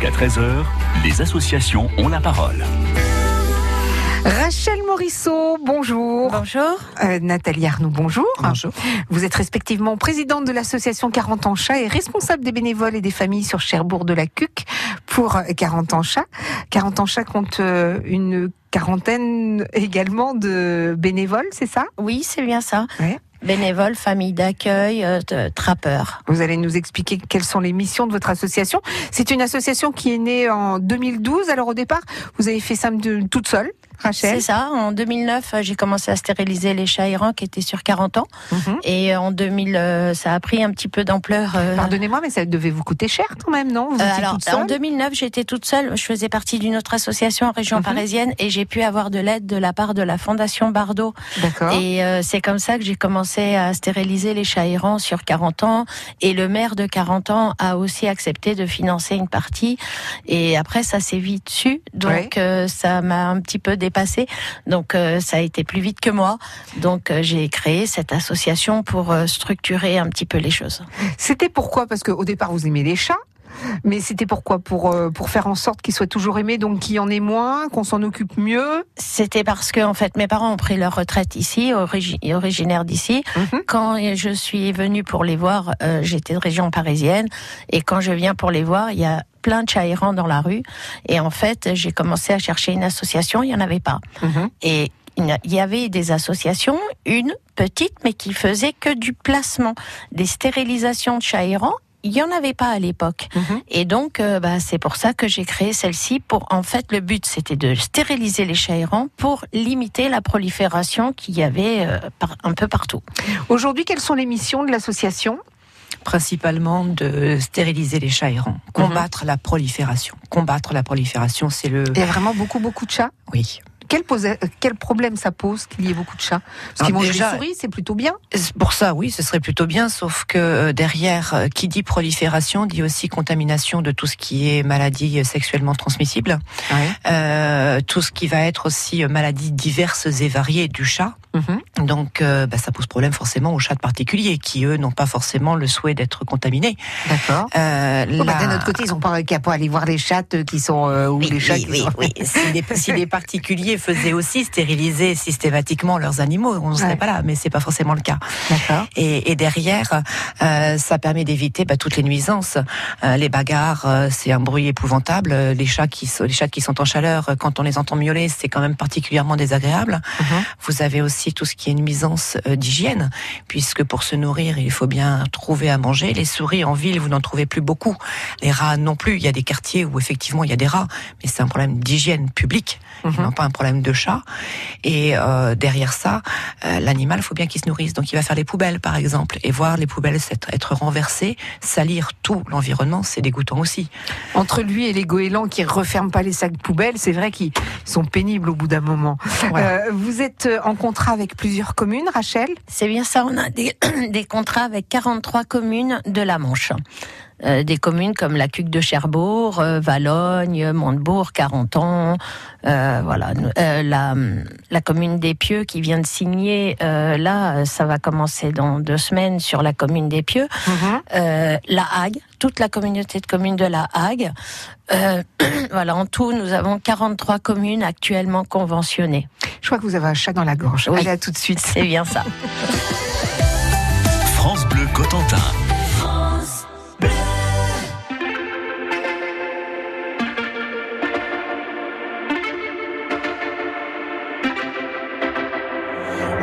Jusqu'à 13h, les associations ont la parole. Rachel Morisseau, bonjour. Bonjour. Euh, Nathalie Arnoux, bonjour. Bonjour. Vous êtes respectivement présidente de l'association 40 ans chat et responsable des bénévoles et des familles sur Cherbourg de la Cuc pour 40 ans chat. 40 ans chat compte euh, une quarantaine également de bénévoles, c'est ça? Oui, c'est bien ça. Ouais. Bénévoles, famille d'accueil, euh, trappeurs. Vous allez nous expliquer quelles sont les missions de votre association. C'est une association qui est née en 2012. Alors au départ, vous avez fait ça toute seule, Rachel. C'est ça. En 2009, euh, j'ai commencé à stériliser les chats errants qui étaient sur 40 ans. Mhm. Et euh, en 2000, euh, ça a pris un petit peu d'ampleur. euh, Pardonnez-moi, mais ça devait vous coûter cher quand même, non? Vous étiez alors, toute seule? en 2009, j'étais toute seule. Je faisais partie d'une autre association en région Mhm. parisienne et j'ai pu avoir de l'aide de la part de la Fondation Bardot. D'accord. Et c'est comme ça que j'ai commencé à stériliser les chats errants sur 40 ans. Et le maire de 40 ans a aussi accepté de financer une partie. Et après, ça s'est vite su. Donc, ça m'a un petit peu dépassé. Donc, euh, ça a été plus vite que moi. Donc, euh, j'ai créé cette association pour euh, structurer un petit peu les choses. C'était pourquoi? Parce qu'au départ, vous aimez les chats. Mais c'était pourquoi? Pour, pour faire en sorte qu'ils soient toujours aimés, donc qu'il y en ait moins, qu'on s'en occupe mieux? C'était parce que, en fait, mes parents ont pris leur retraite ici, origi- originaires d'ici. Mhm. Quand je suis venue pour les voir, euh, j'étais de région parisienne, et quand je viens pour les voir, il y a plein de chats errants dans la rue. Et en fait, j'ai commencé à chercher une association, il y en avait pas. Mhm. Et il y avait des associations, une petite, mais qui faisait que du placement, des stérilisations de chats errants. Il y en avait pas à l'époque. Mhm. Et donc, euh, bah, c'est pour ça que j'ai créé celle-ci. Pour en fait, le but c'était de stériliser les chats errants pour limiter la prolifération qu'il y avait euh, par- un peu partout. Aujourd'hui, quelles sont les missions de l'association? Principalement de stériliser les chats errants, combattre la prolifération. Combattre la prolifération, c'est le... Il y a vraiment beaucoup, beaucoup de chats? Oui. Quel, pose- euh, quel problème ça pose qu'il y ait beaucoup de chats? Parce qu'ils Ah, mangent les souris, c'est plutôt bien. Pour ça, oui, ce serait plutôt bien, sauf que euh, derrière, euh, qui dit prolifération, dit aussi contamination de tout ce qui est maladie euh, sexuellement transmissible, euh, tout ce qui va être aussi euh, maladies diverses et variées du chat. Mhm. Donc, euh, bah, ça pose problème forcément aux chats de particuliers, qui eux n'ont pas forcément le souhait d'être contaminés. D'accord. Euh, bah, D'un autre côté, ils n'ont pas qu'à aller voir les chattes qui sont euh, ou Oui, les chats oui, qui oui, sont. oui. Si, les, si les particuliers faisaient aussi stériliser systématiquement leurs animaux, on ne serait Ouais. pas là, mais c'est pas forcément le cas. Et, et derrière, euh, ça permet d'éviter bah, toutes les nuisances, Euh, les bagarres, euh, c'est un bruit épouvantable. Les chats qui, sont- les chats qui sont en chaleur, quand on les entend miauler, c'est quand même particulièrement désagréable. Mhm. Vous avez aussi tout ce qui est nuisance d'hygiène, puisque pour se nourrir, il faut bien trouver à manger. Les souris en ville, vous n'en trouvez plus beaucoup. Les rats non plus. Il y a des quartiers où effectivement il y a des rats, mais c'est un problème d'hygiène publique, Mhm. non pas un problème de chat. Et euh, derrière ça, euh, l'animal, faut bien qu'il se nourrisse. Donc il va faire les poubelles, par exemple, et voir les poubelles être renversées, salir tout l'environnement, c'est dégoûtant aussi. Entre lui et les goélands qui referment pas les sacs poubelles, c'est vrai qu'ils sont pénibles au bout d'un moment. Voilà. Euh, vous êtes en contrat avec plusieurs communes, Rachel? C'est bien ça, on a des, des contrats avec 43 communes de la Manche. Euh, des communes comme la Cuque de Cherbourg, euh, Valogne, Montebourg, Carentan, euh, voilà, la, la commune des Pieux qui vient de signer, là, ça va commencer dans deux semaines sur la commune des Pieux, euh, la Hague, toute la communauté de communes de la Hague. Voilà, en tout, nous avons 43 communes actuellement conventionnées. Je crois que vous avez un chat dans la gorge. Oui. Allez, à tout de suite. C'est bien ça. France Bleu Cotentin.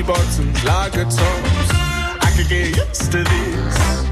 bikini bottoms, lager tops. I could get used to this.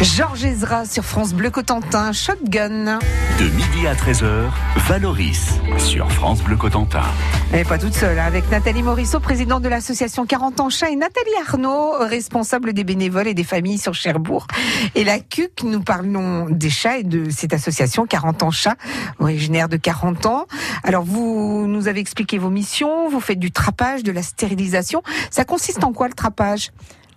Georges Ezra sur France Bleu Cotentin, Shotgun. De midi à 13h, Valoris sur France Bleu Cotentin. N'est pas toute seule, avec Nathalie Morisseau, présidente de l'association 40 ans chat, et Nathalie Arnaud, responsable des bénévoles et des familles sur Cherbourg. Et la CUC, nous parlons des chats et de cette association 40 ans chat, originaire de 40 ans. Alors vous nous avez expliqué vos missions, vous faites du trapage, de la stérilisation. Ça consiste en quoi le trapage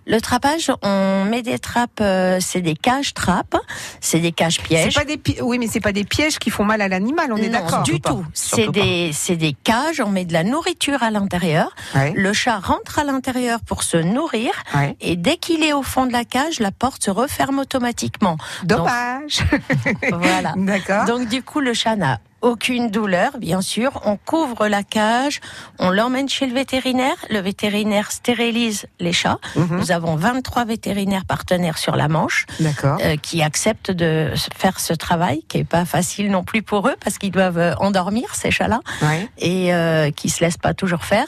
Le trapage, on met des trappes, euh, c'est des cages trappes, c'est des cages C'est pièges. pas des pi- oui, mais c'est pas des pièges qui font mal à l'animal, on est non, d'accord. du tout. C'est des, c'est des cages, on met de la nourriture à l'intérieur. Ouais, Le chat rentre à l'intérieur pour se nourrir. ouais. Et dès qu'il est au fond de la cage, la porte se referme automatiquement. Dommage. Voilà. D'accord. Donc du coup, le chat n'a aucune douleur, bien sûr. On couvre la cage, on l'emmène chez le vétérinaire. Le vétérinaire stérilise les chats. Mhm. Nous avons 23 vétérinaires partenaires sur la Manche D'accord. euh, qui acceptent de faire ce travail, qui est pas facile non plus pour eux parce qu'ils doivent euh, endormir ces chats-là Ouais. et euh, qui se laissent pas toujours faire.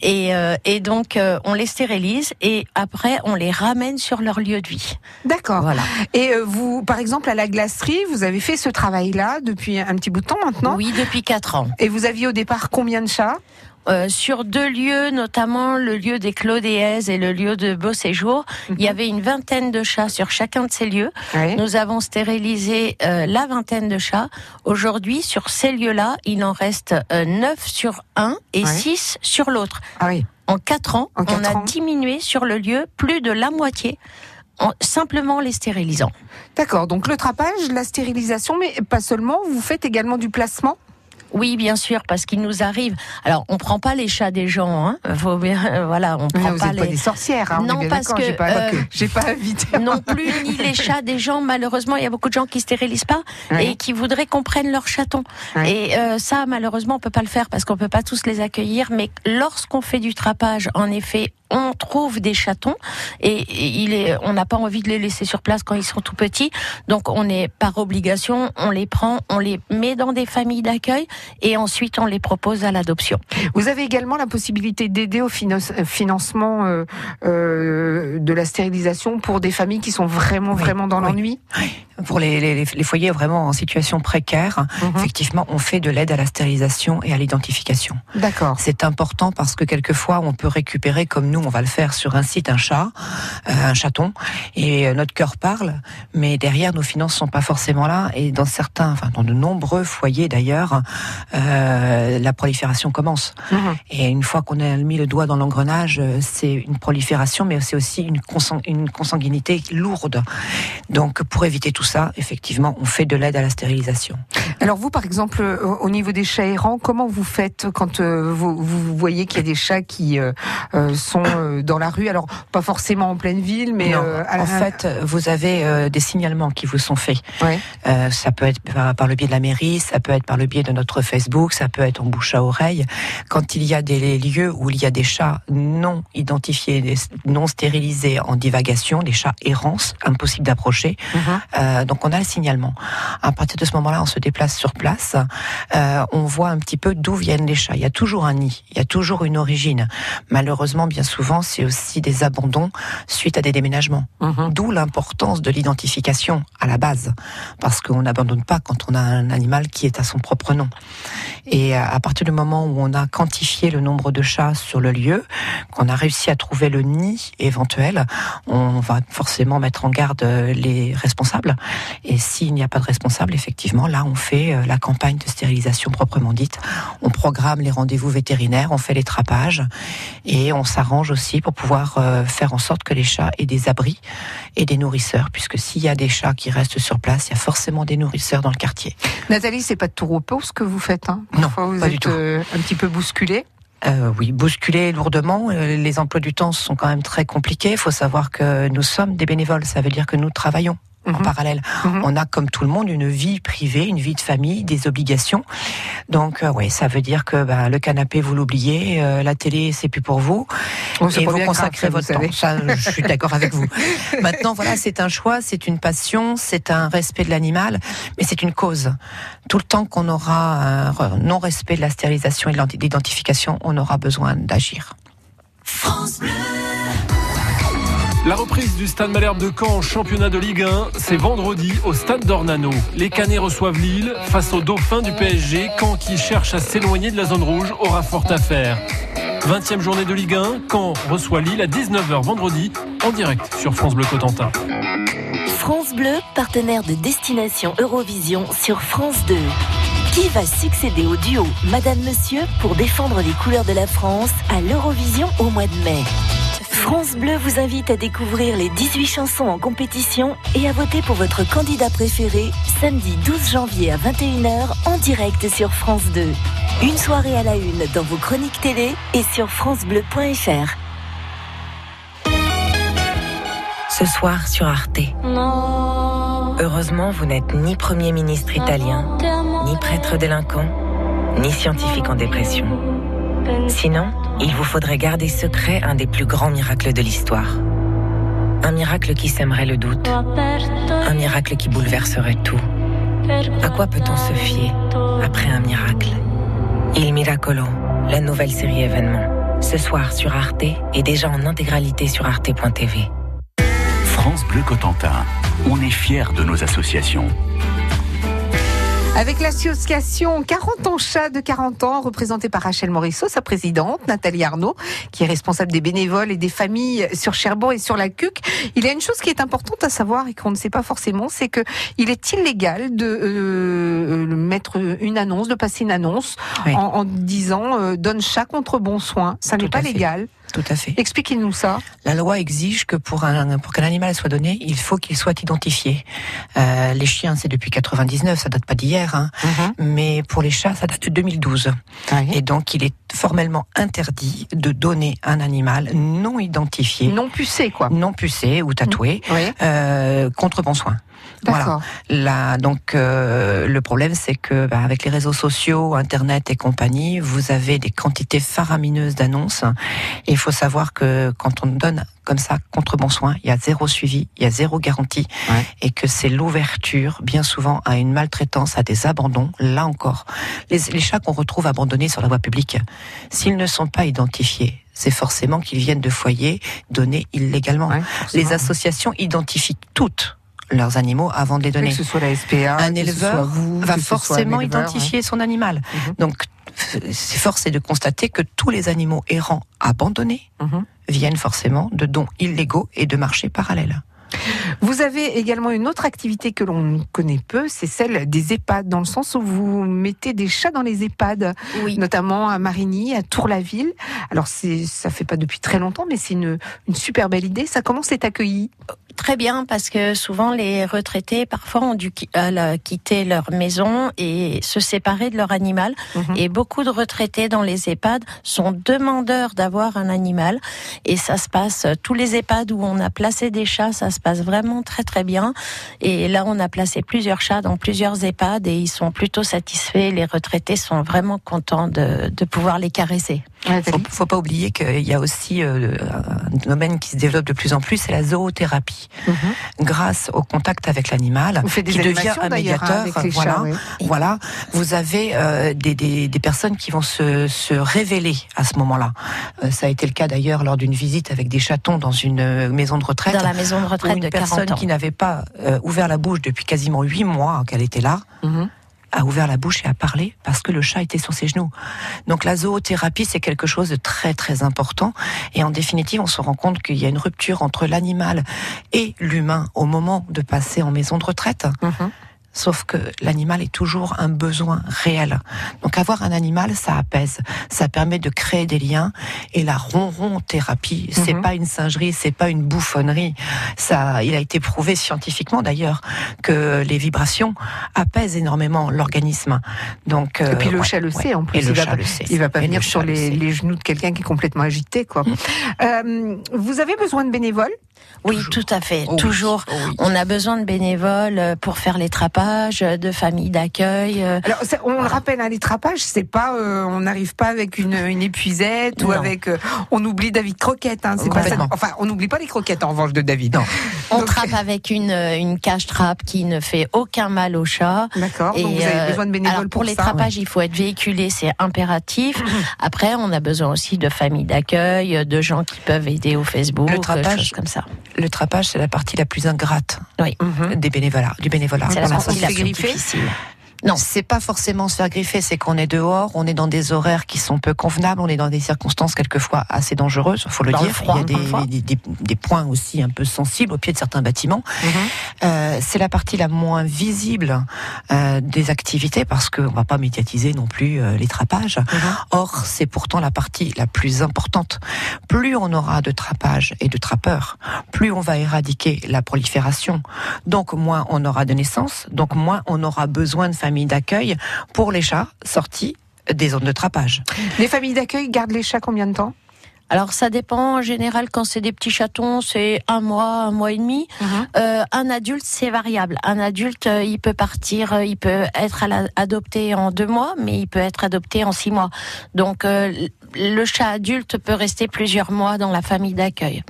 Et, euh, et donc euh, on les stérilise et après on les ramène sur leur lieu de vie. D'accord. Voilà. Et euh, vous, par exemple, à la glacerie, vous avez fait ce travail-là depuis un petit bout de temps maintenant. Oui, depuis quatre ans. Et vous aviez au départ combien de chats Euh, sur deux lieux, notamment le lieu des Claudéaises et le lieu de Beau Séjour, il y avait une vingtaine de chats sur chacun de ces lieux. Nous avons stérilisé euh, la vingtaine de chats. Aujourd'hui, sur ces lieux-là, il en reste euh, neuf sur un et six sur l'autre. Ah oui. En quatre ans, En quatre on a ans. diminué sur le lieu plus de la moitié. En simplement les stérilisant. D'accord. Donc le trapage, la stérilisation, mais pas seulement. Vous faites également du placement? Oui, bien sûr, parce qu'il nous arrive. Alors, on prend pas les chats des gens, hein. Faut bien, euh, voilà, on prend vous pas pas les. des sorcières. Hein, on Non, est bien parce que, j'ai pas, euh, j'ai pas invité. non plus ni les chats des gens. Malheureusement, il y a beaucoup de gens qui stérilisent pas et qui voudraient qu'on prenne leurs chatons. Et euh, ça, malheureusement, on peut pas le faire parce qu'on peut pas tous les accueillir. Mais lorsqu'on fait du trapage, en effet, on trouve des chatons et, et il est, on n'a pas envie de les laisser sur place quand ils sont tout petits. Donc, on est par obligation, on les prend, on les met dans des familles d'accueil et ensuite on les propose à l'adoption. Vous avez également la possibilité d'aider au finan- financement euh, euh, de la stérilisation pour des familles qui sont vraiment, Oui, vraiment dans oui. l'ennui. pour les, les, les foyers vraiment en situation précaire, Mhm. effectivement, on fait de l'aide à la stérilisation et à l'identification. D'accord. C'est important parce que quelquefois, on peut récupérer, comme nous, on va le faire sur un site, un chat, euh, un chaton, et euh, notre cœur parle, mais derrière, nos finances sont pas forcément là. Et dans certains, enfin, dans de nombreux foyers d'ailleurs, euh, la prolifération commence. Mhm. Et une fois qu'on a mis le doigt dans l'engrenage, c'est une prolifération, mais c'est aussi une, consang- une consanguinité lourde. Donc, pour éviter tout ça, effectivement, on fait de l'aide à la stérilisation. Alors vous, par exemple, au niveau des chats errants, comment vous faites quand vous, vous voyez qu'il y a des chats qui euh, sont euh, dans la rue Alors pas forcément en pleine ville, mais Non, euh, à la- en fait, vous avez euh, des signalements qui vous sont faits. Ouais. Ça peut être par, par le biais de la mairie, ça peut être par le biais de notre Facebook, ça peut être en bouche à oreille. Quand il y a des lieux où il y a des chats non identifiés, non stérilisés en divagation, des chats errants, impossible d'approcher, Mhm. euh, donc on a le signalement. À partir de ce moment-là, on se déplace sur place, euh, on voit un petit peu d'où viennent les chats. Il y a toujours un nid, il y a toujours une origine. Malheureusement, bien souvent, c'est aussi des abandons suite à des déménagements. Mhm. D'où l'importance de l'identification à la base, parce qu'on n'abandonne pas quand on a un animal qui est à son propre nom. Et à partir du moment où on a quantifié le nombre de chats sur le lieu, qu'on a réussi à trouver le nid éventuel, on va forcément mettre en garde euh, les responsables. Et s'il n'y a pas de responsable, effectivement, là, on fait euh, la campagne de stérilisation proprement dite. On programme les rendez-vous vétérinaires, on fait les trappages et on s'arrange aussi pour pouvoir euh, faire en sorte que les chats aient des abris et des nourrisseurs, puisque s'il y a des chats qui restent sur place, il y a forcément des nourrisseurs dans le quartier. Nathalie, c'est pas de tout repos ce que vous faites. Hein? Non, Parfois, vous pas êtes du tout. euh, un petit peu bousculé. Euh, oui, bousculer lourdement. Euh, Les emplois du temps sont quand même très compliqués. Il faut savoir que nous sommes des bénévoles. Ça veut dire que nous travaillons en Mhm. parallèle. Mhm. On a, comme tout le monde, une vie privée, une vie de famille, des obligations. Donc, euh, ouais, ça veut dire que bah, le canapé, vous l'oubliez, euh, la télé, c'est plus pour vous, Oh, et vous consacrez votre vous temps. Ça, je suis d'accord avec vous. Maintenant, voilà, c'est un choix, c'est une passion, c'est un respect de l'animal, mais c'est une cause. Tout le temps qu'on aura un re- non-respect de la stérilisation et de l'identification, on aura besoin d'agir. La reprise du Stade Malherbe de Caen en championnat de Ligue 1, c'est vendredi au Stade d'Ornano. Les Canets reçoivent Lille face aux Dauphins du PSG. Caen qui cherche à s'éloigner de la zone rouge aura fort à faire. 20e journée de Ligue 1, Caen reçoit Lille à 19h vendredi en direct sur France Bleu Cotentin. France Bleu, partenaire de Destination Eurovision sur France 2. Qui va succéder au duo Madame Monsieur pour défendre les couleurs de la France à l'Eurovision au mois de mai? France Bleu vous invite à découvrir les 18 chansons en compétition et à voter pour votre candidat préféré samedi 12 janvier à 21h en direct sur France 2. Une soirée à la une dans vos chroniques télé et sur francebleu.fr. Ce soir sur Arte. Heureusement, vous n'êtes ni Premier ministre italien, ni prêtre délinquant, ni scientifique en dépression. Sinon, il vous faudrait garder secret un des plus grands miracles de l'histoire. Un miracle qui sèmerait le doute, un miracle qui bouleverserait tout. À quoi peut-on se fier après un miracle? Il Miracolo, la nouvelle série événement. Ce soir sur Arte et déjà en intégralité sur arte.tv. France Bleu Cotentin, on est fiers de nos associations. Avec l'association 40 ans chat de 40 ans, représentée par Rachel Morisseau, sa présidente, Nathalie Arnaud, qui est responsable des bénévoles et des familles sur Cherbourg et sur la CUC. Il y a une chose qui est importante à savoir et qu'on ne sait pas forcément, c'est que il est illégal de euh, mettre une annonce, de passer une annonce Oui. en, en disant euh, donne chat contre bon soin. Ça n'est pas fait. Tout à fait. Expliquez-nous ça. La loi exige que pour un pour qu'un animal soit donné, il faut qu'il soit identifié. Euh, les chiens, c'est depuis 99, ça date pas d'hier, hein. mais pour les chats, ça date de 2012. Et donc, il est formellement interdit de donner un animal non identifié, Non pucé, quoi. non pucé ou tatoué Oui, euh, contre bon soin. Voilà. Là, donc euh, le problème, c'est que bah, avec les réseaux sociaux, Internet et compagnie, vous avez des quantités faramineuses d'annonces. Et il faut savoir que quand on donne comme ça contre bon soin, il y a zéro suivi, il y a zéro garantie, Ouais. et que c'est l'ouverture, bien souvent, à une maltraitance, à des abandons. Là encore, les, les chats qu'on retrouve abandonnés sur la voie publique, s'ils ne sont pas identifiés, c'est forcément qu'ils viennent de foyers donnés illégalement. Ouais, Les associations identifient toutes leurs animaux avant de les donner. Que ce soit la SPA, un éleveur vous, va forcément éleveur, identifier son animal. Mhm. Donc, c'est force est de constater que tous les animaux errants abandonnés Mhm. viennent forcément de dons illégaux et de marchés parallèles. Vous avez également une autre activité que l'on connaît peu, c'est celle des EHPAD, dans le sens où vous mettez des chats dans les EHPAD, Oui. notamment à Marigny, à Tour-la-Ville. Alors ça fait pas depuis très longtemps, mais c'est une, une super belle idée. Ça comment c'est accueilli? Très bien, parce que souvent les retraités, parfois, ont dû euh, quitter leur maison et se séparer de leur animal. Mhm. Et beaucoup de retraités dans les EHPAD sont demandeurs d'avoir un animal. Et ça se passe, tous les EHPAD où on a placé des chats, ça se passe vraiment très très bien. Et là, on a placé plusieurs chats dans plusieurs EHPAD et ils sont plutôt satisfaits. Les retraités sont vraiment contents de, de pouvoir les caresser. Faut, faut pas oublier qu'il y a aussi euh, un domaine qui se développe de plus en plus, c'est la zoothérapie. Mhm. Grâce au contact avec l'animal, qui devient un hein, médiateur, voilà, chats. Voilà, vous avez euh, des, des, des personnes qui vont se, se révéler à ce moment-là. Euh, ça a été le cas d'ailleurs lors d'une visite avec des chatons dans une maison de retraite. Dans la maison de où retraite une de 40 personne ans. qui n'avait pas ouvert la bouche depuis quasiment huit mois qu'elle était là, Mhm. A ouvert la bouche et a parlé parce que le chat était sur ses genoux. Donc la zoothérapie, c'est quelque chose de très très important. Et en définitive, on se rend compte qu'il y a une rupture entre l'animal et l'humain au moment de passer en maison de retraite. Mhm. Sauf que l'animal est toujours un besoin réel. Donc avoir un animal, ça apaise, ça permet de créer des liens. Et la ronron thérapie, c'est Mhm. pas une singerie, c'est pas une bouffonnerie. Ça, il a été prouvé scientifiquement d'ailleurs que les vibrations apaisent énormément l'organisme. Donc Et puis le ouais, chat le ouais. sait en plus. Et le il va le sait. il va pas venir le sur le les, genoux de quelqu'un qui est complètement agité, quoi. Euh, vous avez besoin de bénévoles? Oui, Toujours. tout à fait, Oh oui, toujours. oh oui. On a besoin de bénévoles euh, pour faire les trapages, euh, de familles d'accueil. euh, Alors, ça, on le rappelle, hein, les trapages, c'est pas, euh, on n'arrive pas avec une, une épuisette ou avec, euh, on oublie David Croquette. Hein, c'est pas ça. Complètement. Enfin, on n'oublie pas les croquettes en revanche de David. Non. On Donc, trappe avec une, une cage trappe qui ne fait aucun mal au chat. D'accord. Donc vous avez besoin de bénévoles alors pour, pour les ça. trapages, il faut être véhiculé, c'est impératif. Après, on a besoin aussi de familles d'accueil, de gens qui peuvent aider au Facebook, Le trapage, choses comme ça. Le trapage, c'est la partie la plus ingrate des bénévolats, du bénévolat. C'est la partie la plus difficile. Non. C'est pas forcément se faire griffer, c'est qu'on est dehors, on est dans des horaires qui sont peu convenables, on est dans des circonstances quelquefois assez dangereuses, faut le Dans le dire. froid, Il y a des, des, des- des points aussi un peu sensibles au pied de certains bâtiments. Mhm. Euh, c'est la partie la moins visible euh, des activités parce qu'on va pas médiatiser non plus euh, les trapages. Mhm. Or, c'est pourtant la partie la plus importante. Plus on aura de trapage et de trappeurs, plus on va éradiquer la prolifération. Donc moins on aura de naissances, donc moins on aura besoin de familles d'accueil pour les chats sortis des zones de trapage. Les familles d'accueil gardent les chats combien de temps? Alors ça dépend. En général, quand c'est des petits chatons, c'est un mois, un mois et demi. Euh, un adulte, c'est variable. Un adulte, euh, il peut partir, euh, il peut être adopté en deux mois, mais il peut être adopté en six mois. Donc euh, le chat adulte peut rester plusieurs mois dans la famille d'accueil.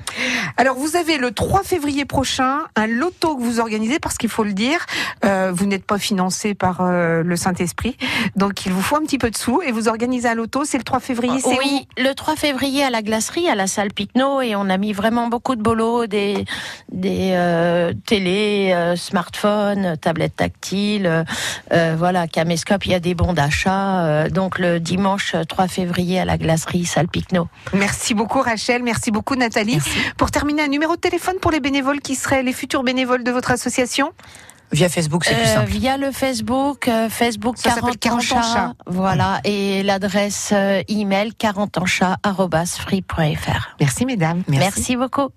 Alors, vous avez le 3 février prochain un loto que vous organisez parce qu'il faut le dire, euh, vous n'êtes pas financé par euh, le Saint-Esprit, donc il vous faut un petit peu de sous et vous organisez un loto. C'est le 3 février. C'est Oui, le 3 février à la glacerie, à la salle Picno, et on a mis vraiment beaucoup de bolos, des, des euh, télés, euh, smartphones, tablettes tactiles, voilà, caméscope, il y a des bons d'achat. donc le dimanche 3 février à la glacerie, salle Picno. où Merci beaucoup Rachel, merci beaucoup Nathalie. Pour terminer, un numéro de téléphone pour les bénévoles qui seraient les futurs bénévoles de votre association Via Facebook, c'est plus Euh, simple. via le Facebook, euh, Facebook Ça s'appelle 40 ans 40 ans chat, chat. voilà, et l'adresse euh, email 40 ans. Merci mesdames. Merci beaucoup.